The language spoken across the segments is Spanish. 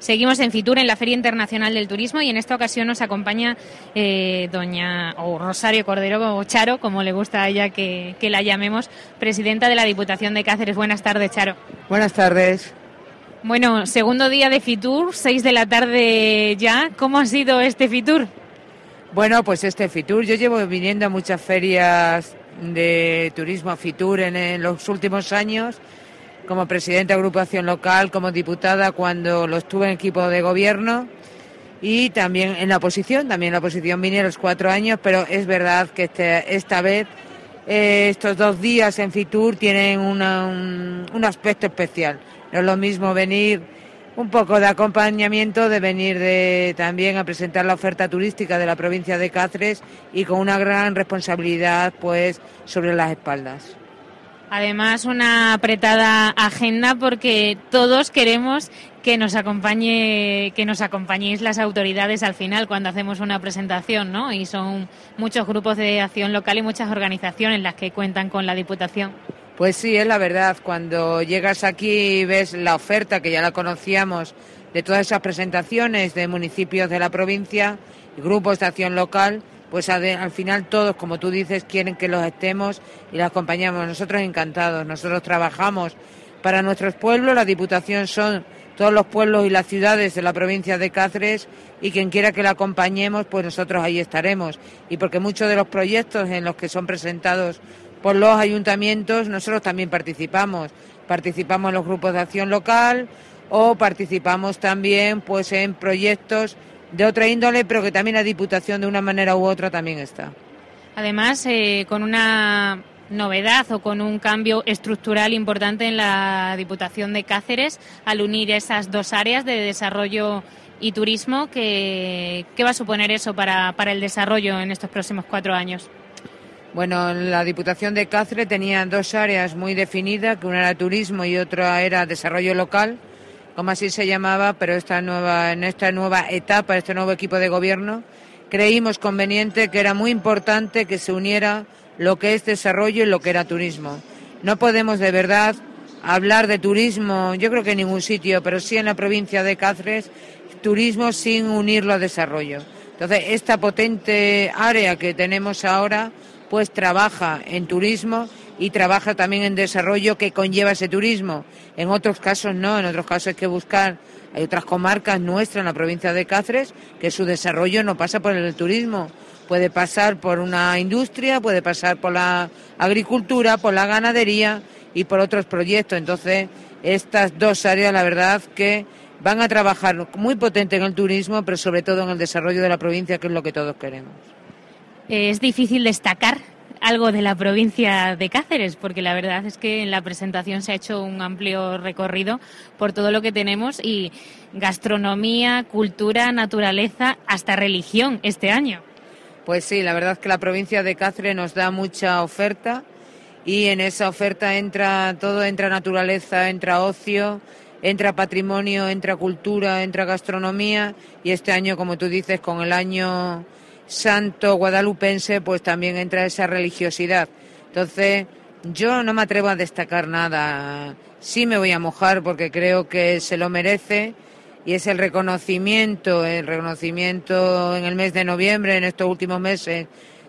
Seguimos en Fitur, en la Feria Internacional del Turismo, y en esta ocasión nos acompaña eh, doña o Rosario Cordero, o Charo, como le gusta a ella que, que la llamemos, presidenta de la Diputación de Cáceres. Buenas tardes, Charo. Buenas tardes. Bueno, segundo día de Fitur, seis de la tarde ya. ¿Cómo ha sido este Fitur? Bueno, pues este Fitur, yo llevo viniendo a muchas ferias de turismo Fitur en, los últimos años como presidenta de agrupación local, como diputada cuando lo estuve en equipo de gobierno y también en la oposición, también en la oposición vine a los cuatro años, pero es verdad que este, esta vez eh, estos dos días en Fitur tienen un, un, aspecto especial. No es lo mismo venir un poco de acompañamiento, de venir de, también a presentar la oferta turística de la provincia de Cáceres y con una gran responsabilidad pues sobre las espaldas. Además, una apretada agenda porque todos queremos que nos acompañe, que nos acompañéis las autoridades al final cuando hacemos una presentación, ¿no? Y son muchos grupos de acción local y muchas organizaciones las que cuentan con la Diputación. Pues sí, es la verdad. Cuando llegas aquí y ves la oferta, que ya la conocíamos, de todas esas presentaciones de municipios de la provincia, grupos de acción local, pues al final todos, como tú dices, quieren que los estemos y los acompañamos. Nosotros encantados, nosotros trabajamos para nuestros pueblos, la Diputación son todos los pueblos y las ciudades de la provincia de Cáceres y quien quiera que la acompañemos, pues nosotros ahí estaremos. Y porque muchos de los proyectos en los que son presentados por los ayuntamientos, nosotros también participamos. Participamos en los grupos de acción local o participamos también pues en proyectos de otra índole, pero que también la Diputación de una manera u otra también está. Además, eh, con una novedad o con un cambio estructural importante en la Diputación de Cáceres al unir esas dos áreas de desarrollo y turismo. ¿Qué, qué va a suponer eso para, para el desarrollo en estos próximos cuatro años? Bueno, la Diputación de Cáceres tenía dos áreas muy definidas, que una era turismo y otra era desarrollo local como así se llamaba, pero esta nueva, en esta nueva etapa, este nuevo equipo de gobierno, creímos conveniente que era muy importante que se uniera lo que es desarrollo y lo que era turismo. No podemos de verdad hablar de turismo, yo creo que en ningún sitio, pero sí en la provincia de Cáceres, turismo sin unirlo a desarrollo. Entonces, esta potente área que tenemos ahora, pues trabaja en turismo y trabaja también en desarrollo que conlleva ese turismo. En otros casos no, en otros casos hay que buscar, hay otras comarcas nuestras en la provincia de Cáceres que su desarrollo no pasa por el turismo, puede pasar por una industria, puede pasar por la agricultura, por la ganadería y por otros proyectos. Entonces, estas dos áreas, la verdad que van a trabajar muy potente en el turismo, pero sobre todo en el desarrollo de la provincia, que es lo que todos queremos. Es difícil destacar algo de la provincia de Cáceres, porque la verdad es que en la presentación se ha hecho un amplio recorrido por todo lo que tenemos y gastronomía, cultura, naturaleza, hasta religión este año. Pues sí, la verdad es que la provincia de Cáceres nos da mucha oferta y en esa oferta entra todo, entra naturaleza, entra ocio, entra patrimonio, entra cultura, entra gastronomía y este año, como tú dices, con el año santo guadalupense, pues también entra esa religiosidad. Entonces, yo no me atrevo a destacar nada. Sí me voy a mojar porque creo que se lo merece y es el reconocimiento, el reconocimiento en el mes de noviembre, en estos últimos meses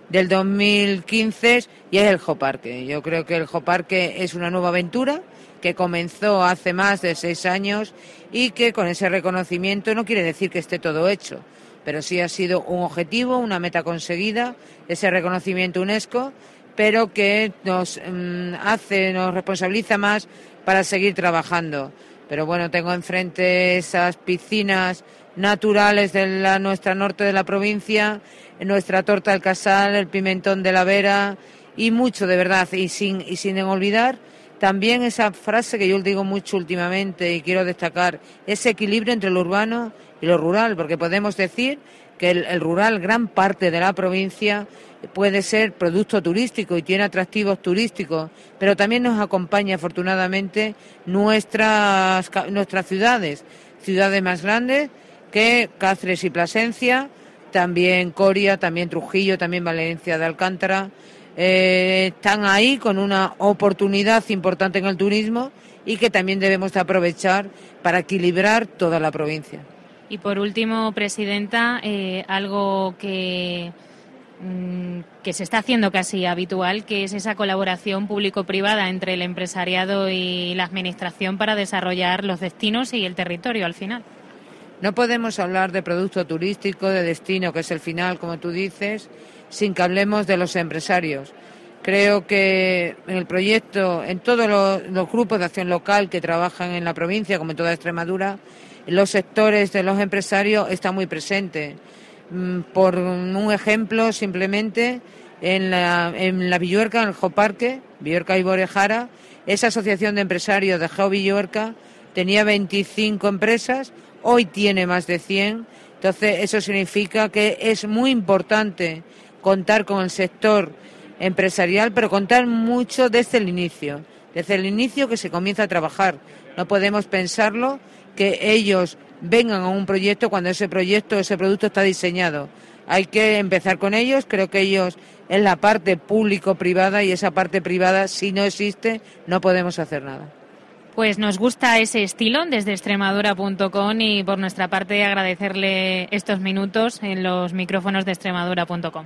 del 2015, y es el Joparque. Yo creo que el Joparque es una nueva aventura que comenzó hace más de seis años y que con ese reconocimiento no quiere decir que esté todo hecho pero sí ha sido un objetivo, una meta conseguida, ese reconocimiento UNESCO, pero que nos mm, hace, nos responsabiliza más para seguir trabajando. Pero bueno, tengo enfrente esas piscinas naturales de la nuestra norte de la provincia, nuestra torta del casal, el pimentón de la vera y mucho de verdad y sin y sin olvidar también esa frase que yo digo mucho últimamente y quiero destacar, ese equilibrio entre lo urbano y lo rural, porque podemos decir que el, rural, gran parte de la provincia, puede ser producto turístico y tiene atractivos turísticos, pero también nos acompaña afortunadamente nuestras, nuestras ciudades, ciudades más grandes que Cáceres y Plasencia, también Coria, también Trujillo, también Valencia de Alcántara, eh, están ahí con una oportunidad importante en el turismo y que también debemos aprovechar para equilibrar toda la provincia. Y por último, Presidenta, eh, algo que, mm, que se está haciendo casi habitual, que es esa colaboración público-privada entre el empresariado y la Administración para desarrollar los destinos y el territorio al final. No podemos hablar de producto turístico, de destino, que es el final, como tú dices, sin que hablemos de los empresarios. Creo que en el proyecto, en todos los, grupos de acción local que trabajan en la provincia, como en toda Extremadura, los sectores de los empresarios están muy presentes. Mm, por un ejemplo, simplemente, en la, en la Villuerca, en el Joparque, Villuerca y Borejara, esa asociación de empresarios de Geo Villuerca tenía 25 empresas, hoy tiene más de 100. Entonces, eso significa que es muy importante contar con el sector empresarial, pero contar mucho desde el inicio, desde el inicio que se comienza a trabajar. No podemos pensarlo que ellos vengan a un proyecto cuando ese proyecto, ese producto está diseñado. Hay que empezar con ellos, creo que ellos es la parte público-privada y esa parte privada, si no existe, no podemos hacer nada. Pues nos gusta ese estilo desde extremadura.com y por nuestra parte agradecerle estos minutos en los micrófonos de extremadura.com.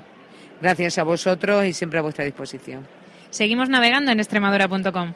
Gracias a vosotros y siempre a vuestra disposición. Seguimos navegando en extremadura.com.